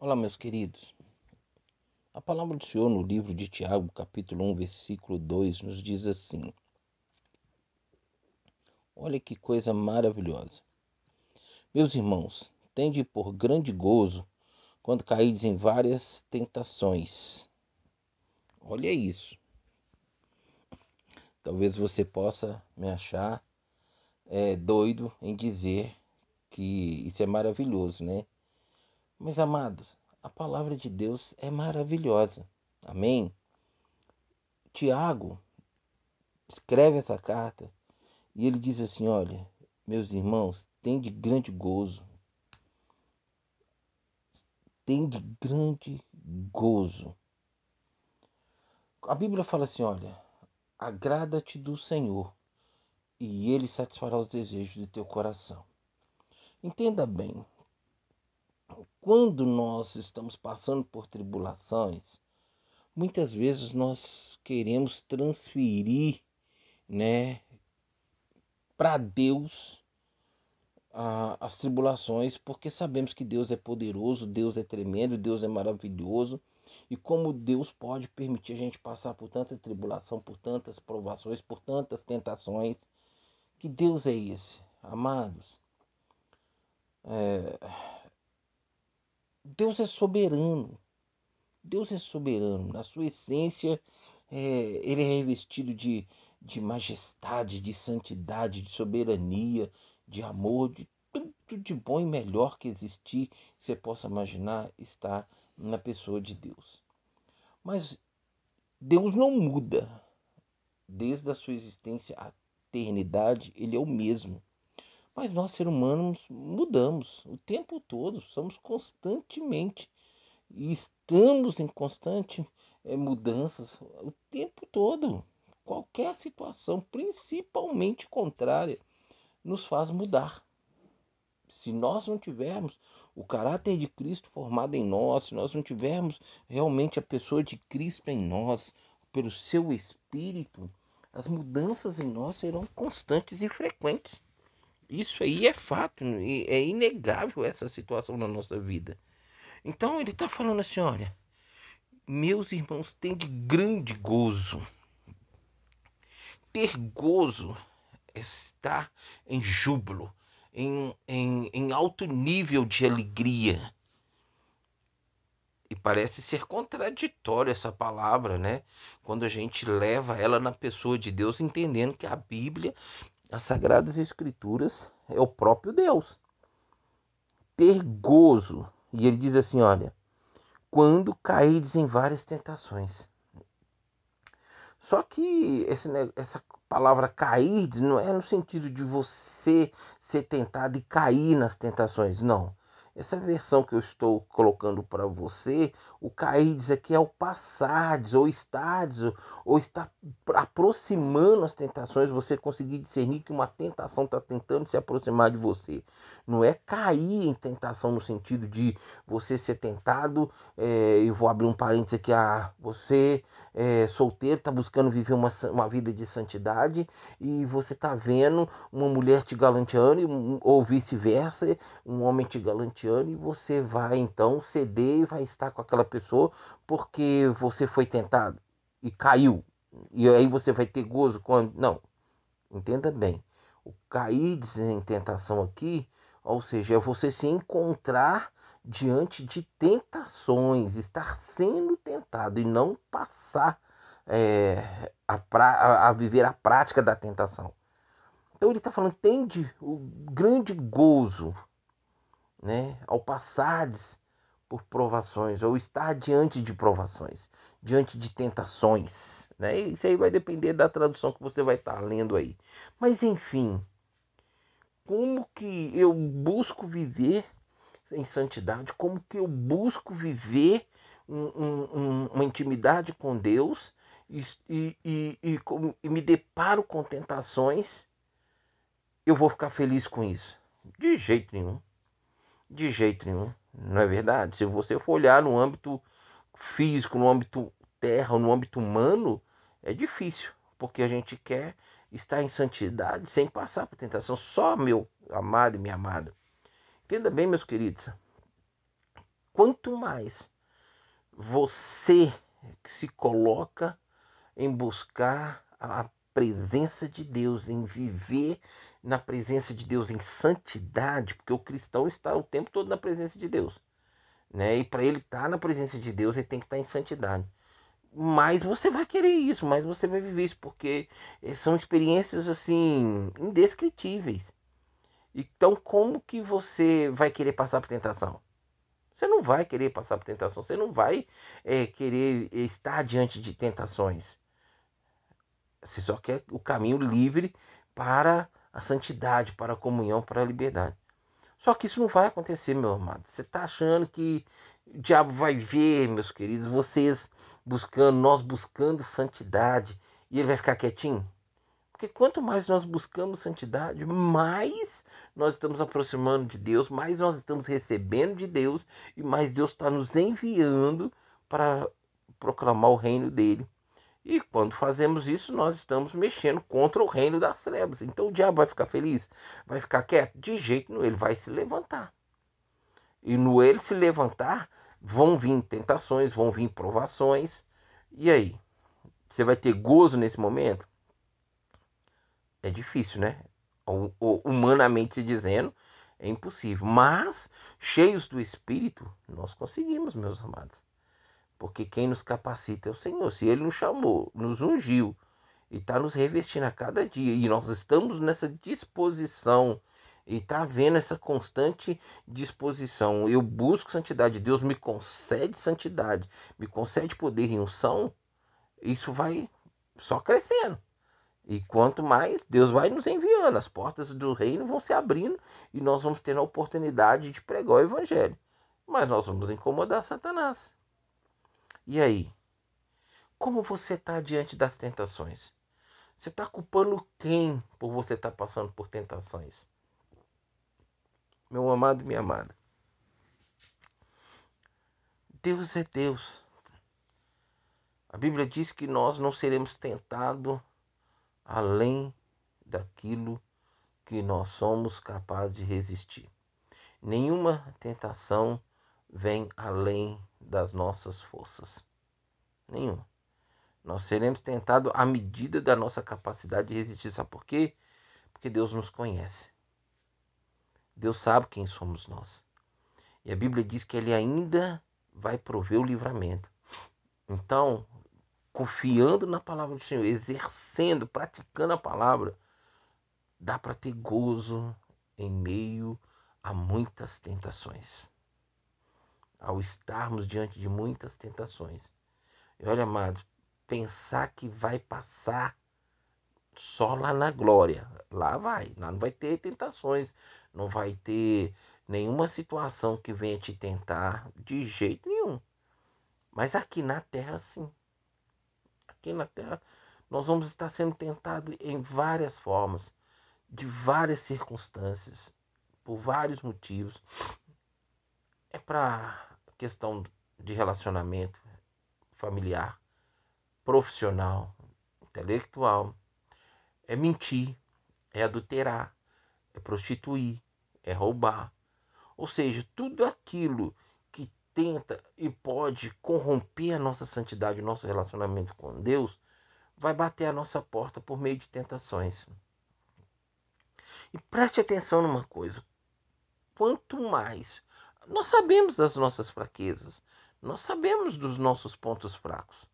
Olá, meus queridos. A palavra do Senhor no livro de Tiago, capítulo 1, versículo 2, nos diz assim: Olha que coisa maravilhosa. Meus irmãos, tende por grande gozo quando caídes em várias tentações. Olha isso. Talvez você possa me achar é, doido em dizer que isso é maravilhoso, né? Meus amados, a palavra de Deus é maravilhosa. Amém? Tiago escreve essa carta e ele diz assim: Olha, meus irmãos, tem de grande gozo. Tem de grande gozo. A Bíblia fala assim: Olha, agrada-te do Senhor e ele satisfará os desejos do teu coração. Entenda bem, quando nós estamos passando por tribulações, muitas vezes nós queremos transferir, né, para Deus ah, as tribulações, porque sabemos que Deus é poderoso, Deus é tremendo, Deus é maravilhoso. E como Deus pode permitir a gente passar por tanta tribulação, por tantas provações, por tantas tentações. Que Deus é esse, amados? É, Deus é soberano. Deus é soberano. Na sua essência, é, ele é revestido de, de majestade, de santidade, de soberania, de amor, de tudo de bom e melhor que existir, que você possa imaginar, está na pessoa de Deus. Mas Deus não muda. Desde a sua existência à eternidade, ele é o mesmo. Mas nós, seres humanos, mudamos o tempo todo, somos constantemente e estamos em constante é, mudanças o tempo todo. Qualquer situação, principalmente contrária, nos faz mudar. Se nós não tivermos o caráter de Cristo formado em nós, se nós não tivermos realmente a pessoa de Cristo em nós, pelo seu Espírito, as mudanças em nós serão constantes e frequentes. Isso aí é fato, é inegável essa situação na nossa vida. Então ele está falando assim: olha, meus irmãos, tem de grande gozo. Ter gozo é estar em júbilo, em, em, em alto nível de alegria. E parece ser contraditório essa palavra, né? Quando a gente leva ela na pessoa de Deus, entendendo que a Bíblia as Sagradas Escrituras é o próprio Deus. Ter gozo. E ele diz assim: olha, quando caídes em várias tentações. Só que esse, essa palavra cair não é no sentido de você ser tentado e cair nas tentações, não. Essa versão que eu estou colocando para você, o diz aqui é o passades, ou estades, ou está aproximando as tentações, você conseguir discernir que uma tentação está tentando se aproximar de você. Não é cair em tentação no sentido de você ser tentado, é, e vou abrir um parênteses aqui, ah, você é solteiro, está buscando viver uma, uma vida de santidade, e você está vendo uma mulher te galanteando, ou vice-versa, um homem te galanteando e você vai então ceder e vai estar com aquela pessoa porque você foi tentado e caiu. E aí você vai ter gozo quando. Não. Entenda bem. O cair em tentação aqui, ou seja, é você se encontrar diante de tentações, estar sendo tentado e não passar é, a, pra, a, viver a prática da tentação. Então ele está falando, tende o grande gozo né, ao passardes por provações ou estar diante de provações, diante de tentações, né? Isso aí vai depender da tradução que você vai estar lendo aí. Mas enfim, como que eu busco viver em santidade? Como que eu busco viver um, um, uma intimidade com Deus e, e, e, e me deparo com tentações? Eu vou ficar feliz com isso? De jeito nenhum. De jeito nenhum, não é verdade? Se você for olhar no âmbito físico, no âmbito terra, no âmbito humano, é difícil, porque a gente quer estar em santidade sem passar por tentação. Só meu amado e minha amada. Entenda bem, meus queridos. quanto mais você se coloca em buscar a presença de Deus, em viver na presença de Deus, em santidade, porque o cristão está o tempo todo na presença de Deus. Né? E para ele estar tá na presença de Deus, ele tem que estar tá em santidade. Mas você vai querer isso, mas você vai viver isso, porque eh, são experiências assim indescritíveis. Então, como que você vai querer passar por tentação? Você não vai querer passar por tentação, você não vai é, querer estar diante de tentações. Você só quer o caminho livre para a santidade, para a comunhão, para a liberdade. Só que isso não vai acontecer, meu amado. Você está achando que o diabo vai ver, meus queridos, vocês buscando, nós buscando santidade, e ele vai ficar quietinho? Porque quanto mais nós buscamos santidade, mais nós estamos aproximando de Deus, mais nós estamos recebendo de Deus e mais Deus está nos enviando para proclamar o reino dele. E quando fazemos isso, nós estamos mexendo contra o reino das trevas. Então o diabo vai ficar feliz? Vai ficar quieto? De jeito nenhum, ele vai se levantar. E no ele se levantar, vão vir tentações, vão vir provações. E aí? Você vai ter gozo nesse momento? é difícil, né? Humanamente se dizendo, é impossível. Mas, cheios do Espírito, nós conseguimos, meus amados. Porque quem nos capacita é o Senhor. Se Ele nos chamou, nos ungiu e está nos revestindo a cada dia, e nós estamos nessa disposição e está vendo essa constante disposição. Eu busco santidade, Deus me concede santidade, me concede poder e unção. Isso vai só crescendo. E quanto mais Deus vai nos enviando, as portas do reino vão se abrindo e nós vamos ter a oportunidade de pregar o evangelho. Mas nós vamos incomodar Satanás. E aí? Como você está diante das tentações? Você está culpando quem por você estar tá passando por tentações? Meu amado e minha amada. Deus é Deus. A Bíblia diz que nós não seremos tentados além daquilo que nós somos capazes de resistir. Nenhuma tentação vem além das nossas forças. Nenhuma. Nós seremos tentados à medida da nossa capacidade de resistir. Sabe por quê? Porque Deus nos conhece. Deus sabe quem somos nós. E a Bíblia diz que Ele ainda vai prover o livramento. Então, confiando na palavra do Senhor, exercendo, praticando a palavra, dá para ter gozo em meio a muitas tentações. Ao estarmos diante de muitas tentações. E olha, amados, pensar que vai passar só lá na glória. Lá vai, lá não vai ter tentações, não vai ter nenhuma situação que venha te tentar de jeito nenhum. Mas aqui na terra, sim aqui na Terra, nós vamos estar sendo tentados em várias formas, de várias circunstâncias, por vários motivos. É para questão de relacionamento familiar, profissional, intelectual. É mentir, é adulterar, é prostituir, é roubar. Ou seja, tudo aquilo tenta e pode corromper a nossa santidade, o nosso relacionamento com Deus, vai bater a nossa porta por meio de tentações. E preste atenção numa coisa: quanto mais nós sabemos das nossas fraquezas, nós sabemos dos nossos pontos fracos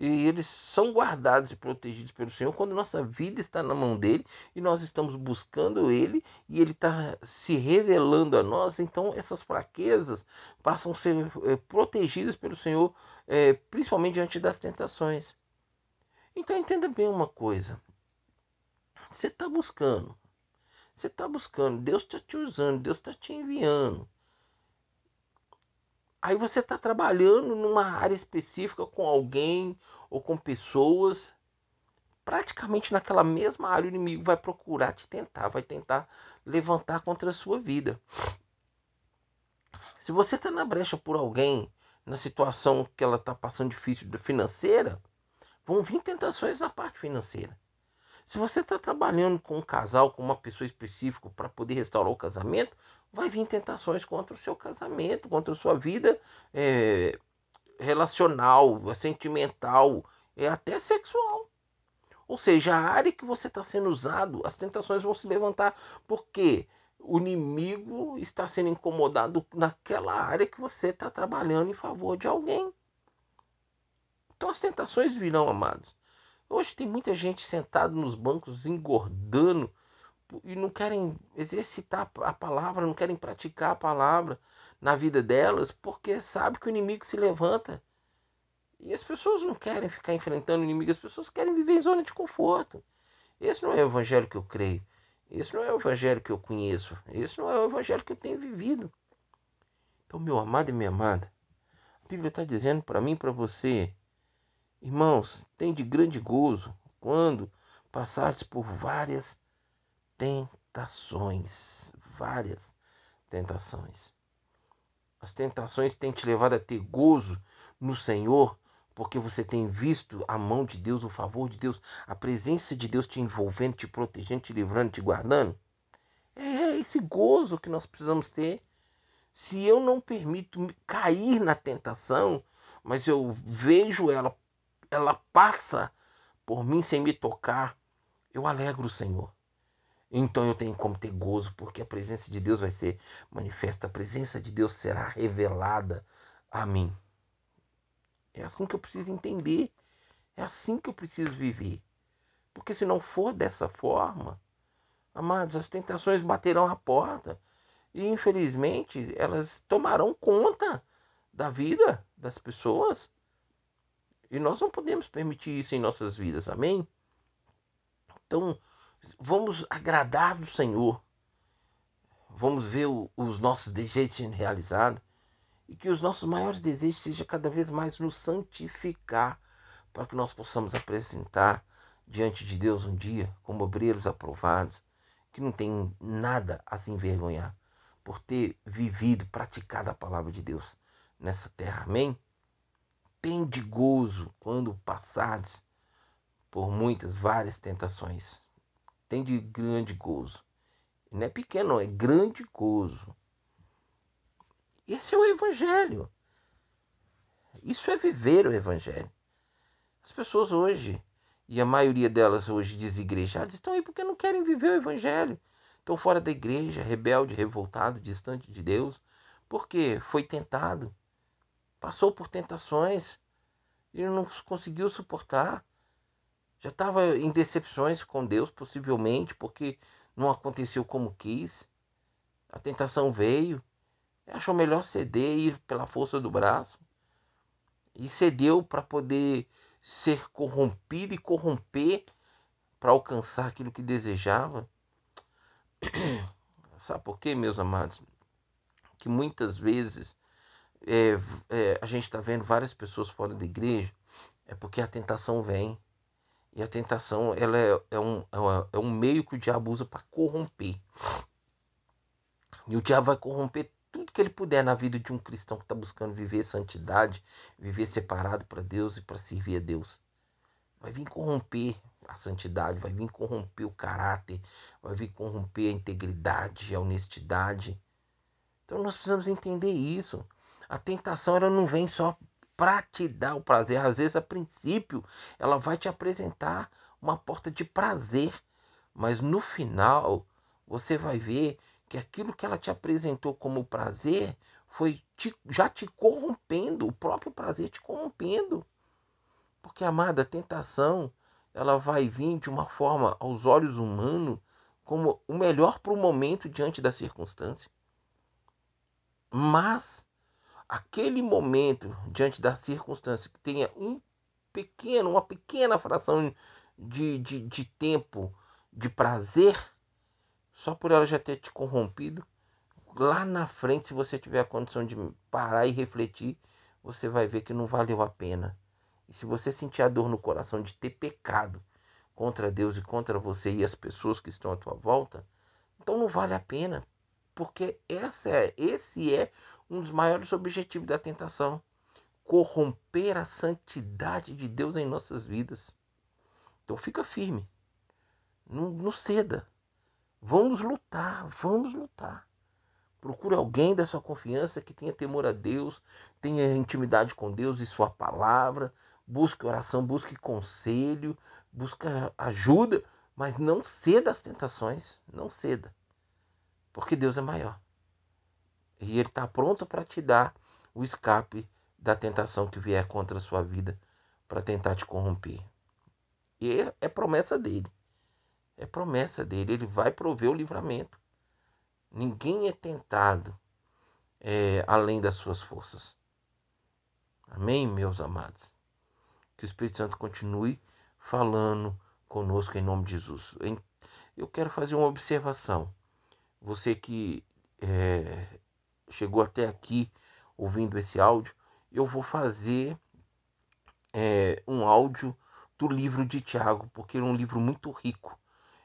e eles são guardados e protegidos pelo Senhor quando nossa vida está na mão dele e nós estamos buscando ele e ele está se revelando a nós. Então, essas fraquezas passam a ser é, protegidas pelo Senhor, é, principalmente diante das tentações. Então, entenda bem uma coisa: você está buscando, você está buscando, Deus está te usando, Deus está te enviando. Aí você está trabalhando numa área específica com alguém ou com pessoas. Praticamente naquela mesma área, o inimigo vai procurar te tentar, vai tentar levantar contra a sua vida. Se você está na brecha por alguém, na situação que ela está passando difícil financeira, vão vir tentações na parte financeira. Se você está trabalhando com um casal, com uma pessoa específica para poder restaurar o casamento, vai vir tentações contra o seu casamento, contra a sua vida é, relacional, sentimental, é até sexual. Ou seja, a área que você está sendo usado, as tentações vão se levantar, porque o inimigo está sendo incomodado naquela área que você está trabalhando em favor de alguém. Então as tentações virão, amados. Hoje tem muita gente sentada nos bancos engordando e não querem exercitar a palavra, não querem praticar a palavra na vida delas, porque sabe que o inimigo se levanta. E as pessoas não querem ficar enfrentando o inimigo, as pessoas querem viver em zona de conforto. Esse não é o evangelho que eu creio. Esse não é o evangelho que eu conheço. Esse não é o evangelho que eu tenho vivido. Então, meu amado e minha amada, a Bíblia está dizendo para mim e para você, irmãos, tem de grande gozo quando passares por várias tentações. Várias tentações. As tentações têm te levado a ter gozo no Senhor, porque você tem visto a mão de Deus, o favor de Deus, a presença de Deus te envolvendo, te protegendo, te livrando, te guardando. É esse gozo que nós precisamos ter. Se eu não permito cair na tentação, mas eu vejo ela, ela passa por mim sem me tocar, eu alegro o Senhor. Então eu tenho como ter gozo, porque a presença de Deus vai ser manifesta, a presença de Deus será revelada a mim. É assim que eu preciso entender, é assim que eu preciso viver. Porque se não for dessa forma, amados, as tentações baterão a porta e infelizmente elas tomarão conta da vida das pessoas. E nós não podemos permitir isso em nossas vidas, amém? Então, vamos agradar do Senhor. Vamos ver o, os nossos desejos sendo realizados. E que os nossos maiores desejos sejam cada vez mais nos santificar. Para que nós possamos apresentar diante de Deus um dia como obreiros aprovados. Que não tem nada a se envergonhar. Por ter vivido, praticado a palavra de Deus nessa terra. Amém? Tende gozo quando passares por muitas, várias tentações tem de grande gozo. Não é pequeno, é grande gozo. Esse é o Evangelho. Isso é viver o Evangelho. As pessoas hoje, e a maioria delas hoje desigrejadas, estão aí porque não querem viver o Evangelho. Estão fora da igreja, rebelde, revoltado, distante de Deus, porque foi tentado, passou por tentações e não conseguiu suportar já estava em decepções com Deus, possivelmente, porque não aconteceu como quis. A tentação veio, achou melhor ceder, ir pela força do braço. E cedeu para poder ser corrompido e corromper para alcançar aquilo que desejava. Sabe por quê, meus amados? Que muitas vezes é, é, a gente está vendo várias pessoas fora da igreja, é porque a tentação vem. E a tentação ela é, é, um, é, é um meio que o diabo usa para corromper. E o diabo vai corromper tudo que ele puder na vida de um cristão que está buscando viver santidade, viver separado para Deus e para servir a Deus. Vai vir corromper a santidade, vai vir corromper o caráter, vai vir corromper a integridade, a honestidade. Então nós precisamos entender isso. A tentação ela não vem só para te dar o prazer. Às vezes, a princípio, ela vai te apresentar uma porta de prazer, mas no final você vai ver que aquilo que ela te apresentou como prazer foi te, já te corrompendo, o próprio prazer te corrompendo. Porque, amada, a tentação ela vai vir de uma forma aos olhos humanos como o melhor para o momento diante da circunstância. Mas aquele momento, diante da circunstância, que tenha um pequeno, uma pequena fração de, de, de tempo de prazer, só por ela já ter te corrompido, lá na frente, se você tiver a condição de parar e refletir, você vai ver que não valeu a pena. E se você sentir a dor no coração de ter pecado contra Deus e contra você e as pessoas que estão à tua volta, então não vale a pena, porque essa é, esse é um dos maiores objetivos da tentação corromper a santidade de Deus em nossas vidas. Então fica firme, não, não ceda. Vamos lutar, vamos lutar. Procure alguém da sua confiança que tenha temor a Deus, tenha intimidade com Deus e sua palavra. Busque oração, busque conselho, busque ajuda, mas não ceda às tentações, não ceda. Porque Deus é maior. E Ele está pronto para te dar o escape da tentação que vier contra a sua vida para tentar te corromper. E é, promessa dele. É promessa dele. Ele vai prover o livramento. Ninguém é tentado é, além das suas forças. Amém, meus amados? Que o Espírito Santo continue falando conosco em nome de Jesus. Eu quero fazer uma observação. Você que é, chegou até aqui ouvindo esse áudio, eu vou fazer é, um áudio do livro de Tiago, porque é um livro muito rico.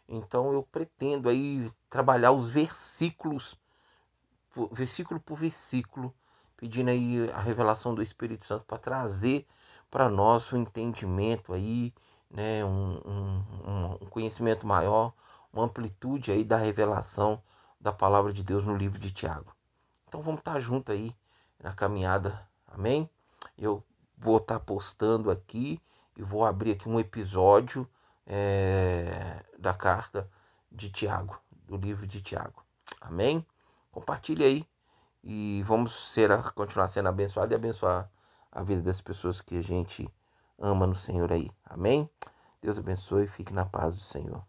Então eu pretendo aí trabalhar os versículos, versículo por versículo, pedindo aí a revelação do Espírito Santo para trazer para nós o um entendimento aí, né, um, um, um conhecimento maior, uma amplitude aí da revelação da palavra de Deus no livro de Tiago. Então vamos estar junto aí na caminhada, amém? Eu vou estar postando aqui e vou abrir aqui um episódio é, da carta de Tiago, do livro de Tiago. Amém? Compartilhe aí e vamos ser, continuar sendo abençoados e abençoar a vida das pessoas que a gente ama no Senhor aí. Amém? Deus abençoe e fique na paz do Senhor.